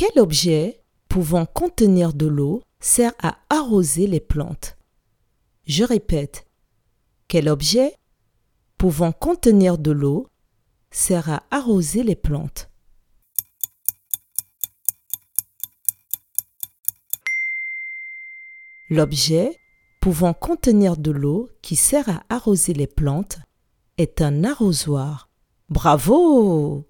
Quel objet pouvant contenir de l'eau sert à arroser les plantes? Je répète. Quel objet pouvant contenir de l'eau sert à arroser les plantes? L'objet pouvant contenir de l'eau qui sert à arroser les plantes est un arrosoir. Bravo